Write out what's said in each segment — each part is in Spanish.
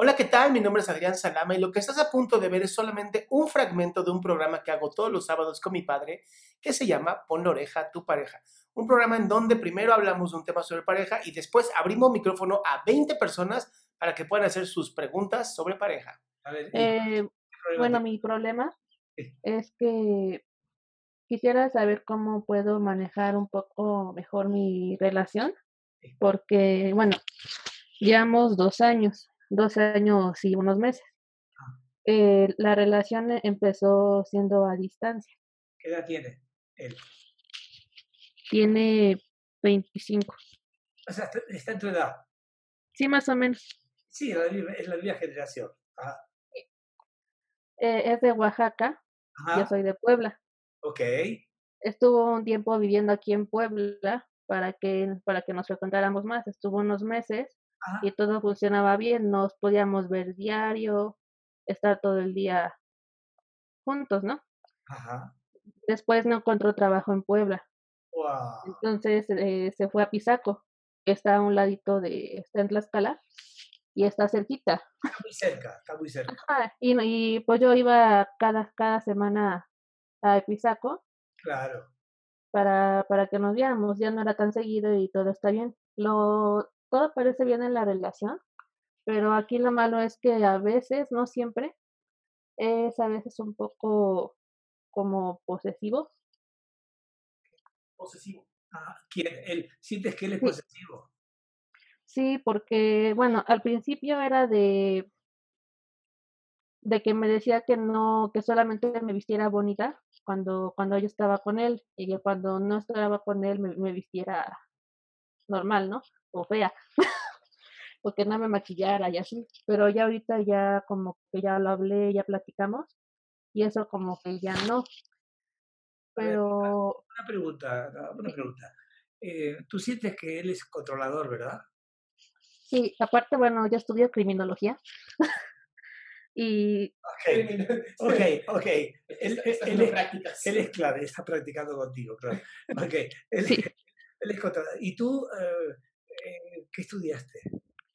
Hola, ¿qué tal? Mi nombre es Adrián Salama y lo que estás a punto de ver es solamente un fragmento de un programa que hago todos los sábados con mi padre que se llama Pon la oreja a tu pareja. Un programa en donde primero hablamos de un tema sobre pareja y después abrimos micrófono a 20 personas para que puedan hacer sus preguntas sobre pareja. A ver, Eh, bueno, mi problema es que quisiera saber cómo puedo manejar un poco mejor mi relación, porque, bueno, llevamos dos años, dos años y unos meses. Eh, la relación e- empezó siendo a distancia. ¿Qué edad tiene él? Tiene 25. O sea, está- en tu edad. Sí, más o menos. Sí, la misma- es la misma generación. Ah, Eh, es de Oaxaca, yo Ajá, soy de Puebla. ok. Estuvo un tiempo viviendo aquí en Puebla para que, para que nos frecuentáramos más. Estuvo unos meses Ajá, y todo funcionaba bien, nos podíamos ver diario, estar todo el día juntos, ¿no? ajá. Después no encontró trabajo en Puebla, Wow. entonces eh, se fue a Pisaco, que está a un ladito de, está en Tlaxcala y está cerquita. Está muy cerca, está muy cerca. Ajá, y, no- y pues yo iba cada, cada semana a Pisaco Claro. para, para que nos viéramos, ya no era tan seguido y todo está bien. Lo, todo parece bien en la relación, pero aquí lo malo es que a veces, no siempre, es a veces un poco como posesivo. Posesivo. Ah, ¿quién? Él, ¿Sientes que él es Sí. posesivo? Sí, porque, bueno, al principio era de, de que me decía que no, que solamente me vistiera bonita cuando, cuando yo estaba con él, y que cuando no estaba con él me, me vistiera normal, ¿no? O fea, porque no me maquillara y así. Pero ya ahorita ya como que ya lo hablé, ya platicamos, y eso como que ya no. Pero Una pregunta, una pregunta. Eh, Tú sientes que él es controlador, ¿verdad? sí, aparte, bueno, yo estudio criminología. Y Ok, ok, ok. Él, él- él es, prácticas. él es clave, está practicando contigo, claro. Ok, él, Sí. es controlador. ¿Y tú eh, qué estudiaste?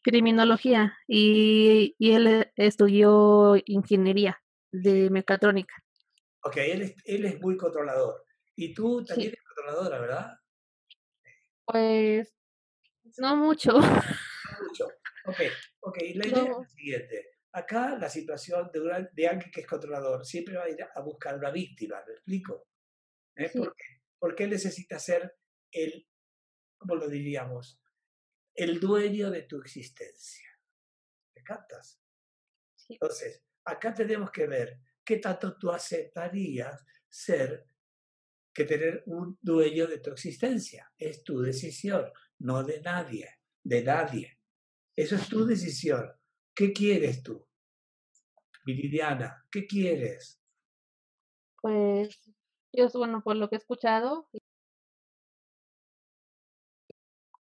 criminología y, y él eh, estudió ingeniería de mecatrónica. Ok, él es, él es muy controlador. Y tú también Sí. eres controladora, ¿verdad? Pues no mucho. Mucho. Ok, ok. La idea es No. la siguiente. Acá la situación de, una- de alguien que es controlador siempre va a ir a buscar una víctima, ¿me explico? ¿Eh? Sí. ¿Por qué? Porque él necesita ser el, ¿cómo lo diríamos? El dueño de tu existencia. ¿Me captas? Sí. Entonces, acá tenemos que ver qué tanto tú aceptarías ser que tener un dueño de tu existencia. Es tu decisión, no de nadie, de nadie. Eso es tu decisión. ¿Qué quieres tú? Viridiana, ¿qué quieres? Pues yo, bueno, por lo que he escuchado,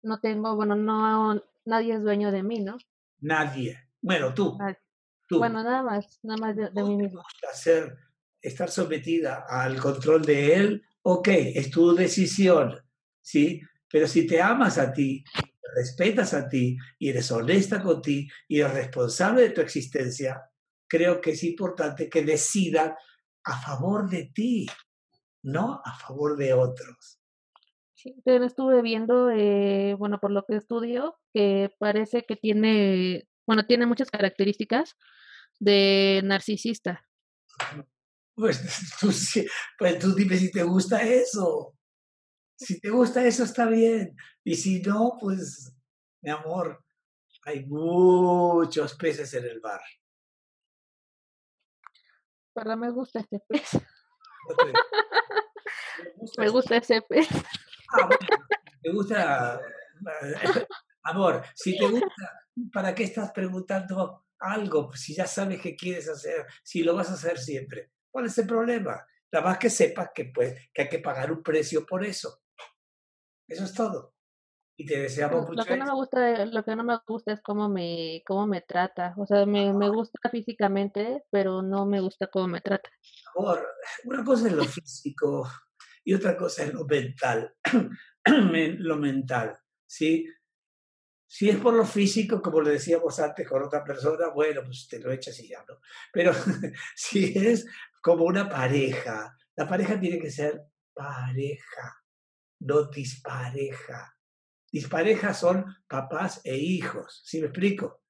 no tengo, bueno, no, nadie es dueño de mí, ¿no? Nadie. Bueno, tú. Nadie. tú. Bueno, nada más, nada más de, de ¿No mí gusta ser, estar sometida al control de él? Ok, es tu decisión, ¿sí? Pero si te amas a ti, respetas a ti y eres honesta con ti y eres responsable de tu existencia, creo que es importante que decidan a favor de ti, no a favor de otros. Sí, pero estuve viendo, eh, bueno, por lo que estudio, que parece que tiene, bueno, tiene muchas características de narcisista. Pues tú, pues tú dime si te gusta eso. Si te gusta eso, está bien. Y si no, pues, mi amor, hay muchos peces en el bar. Pero me gusta este pez. me gusta ese pez. Ah, bueno, te gusta. Amor, si te gusta, ¿para qué estás preguntando algo? Si ya sabes qué quieres hacer, si lo vas a hacer siempre. ¿Cuál es el problema? Nada más que sepas que, pues, que hay que pagar un precio por eso. Eso es todo. Y te deseamos mucho lo que no me gusta Lo que no me gusta es cómo me, cómo me trata. O sea, me, me gusta físicamente, pero no me gusta cómo me trata. Amor, una cosa es lo físico y otra cosa es lo mental. lo mental, ¿sí? Si es por lo físico, como le decíamos antes con otra persona, bueno, pues te lo echas y ya, ¿no? Pero si es como una pareja, la pareja tiene que ser pareja no dispareja. Dispareja son papás e hijos, ¿sí me explico?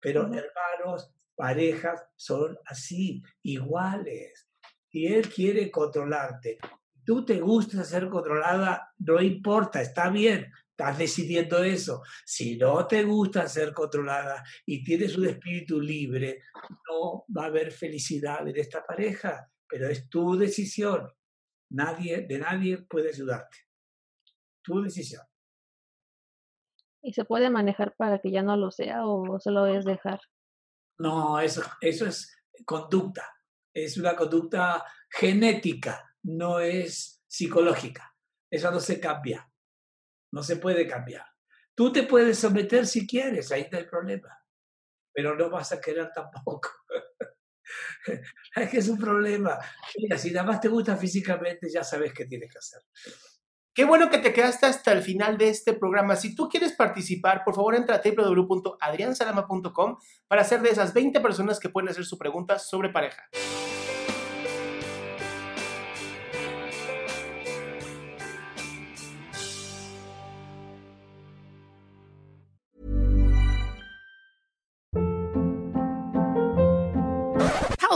Pero hermanos, parejas son así, iguales. Y él quiere controlarte. Tú te gusta ser controlada, no importa, está bien, estás decidiendo eso. Si no te gusta ser controlada y tienes un espíritu libre, no va a haber felicidad en esta pareja, pero es tu decisión. Nadie, de nadie puede ayudarte tu decisión. ¿Y se puede manejar para que ya no lo sea o solo es dejar? No, eso, eso es conducta. Es una conducta genética, no es psicológica. Eso no se cambia. No se puede cambiar. Tú te puedes someter si quieres, ahí está el problema. Pero no vas a querer tampoco. es que es un problema. Mira, si nada más te gusta físicamente, ya sabes qué tienes que hacer. Qué bueno que te quedaste hasta el final de este programa. Si tú quieres participar, por favor entra a www.adriansalama.com para ser de esas 20 personas que pueden hacer su pregunta sobre pareja.